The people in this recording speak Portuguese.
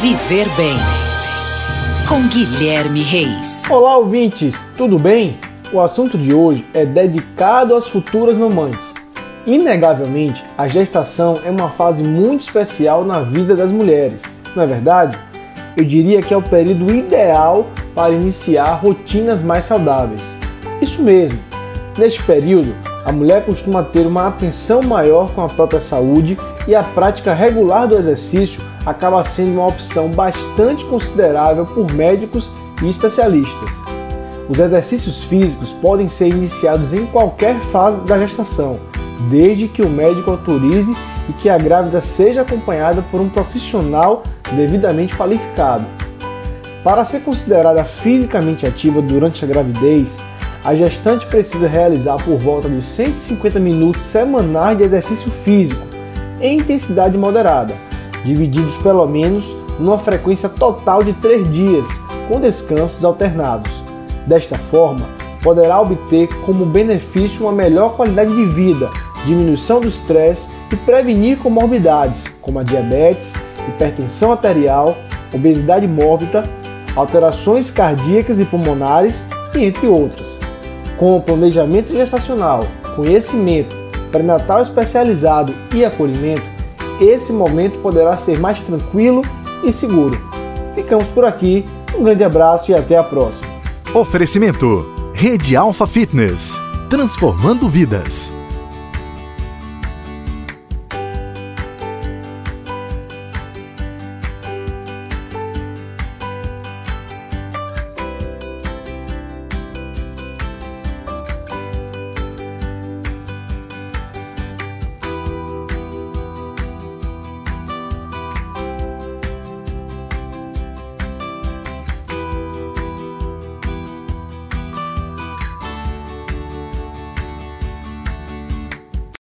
Viver Bem. Com Guilherme Reis. Olá, ouvintes, tudo bem? O assunto de hoje é dedicado às futuras mamães. Inegavelmente, a gestação é uma fase muito especial na vida das mulheres, não é verdade? Eu diria que é o período ideal para iniciar rotinas mais saudáveis. Isso mesmo, neste período, a mulher costuma ter uma atenção maior com a própria saúde e a prática regular do exercício acaba sendo uma opção bastante considerável por médicos e especialistas. Os exercícios físicos podem ser iniciados em qualquer fase da gestação, desde que o médico autorize e que a grávida seja acompanhada por um profissional devidamente qualificado. Para ser considerada fisicamente ativa durante a gravidez, a gestante precisa realizar por volta de 150 minutos semanais de exercício físico, em intensidade moderada, divididos pelo menos numa frequência total de 3 dias, com descansos alternados. Desta forma, poderá obter como benefício uma melhor qualidade de vida, diminuição do estresse e prevenir comorbidades como a diabetes, hipertensão arterial, obesidade mórbida, alterações cardíacas e pulmonares entre outras. Com planejamento gestacional, conhecimento, pré-natal especializado e acolhimento, esse momento poderá ser mais tranquilo e seguro. Ficamos por aqui, um grande abraço e até a próxima. Oferecimento: Rede Alfa Fitness transformando vidas.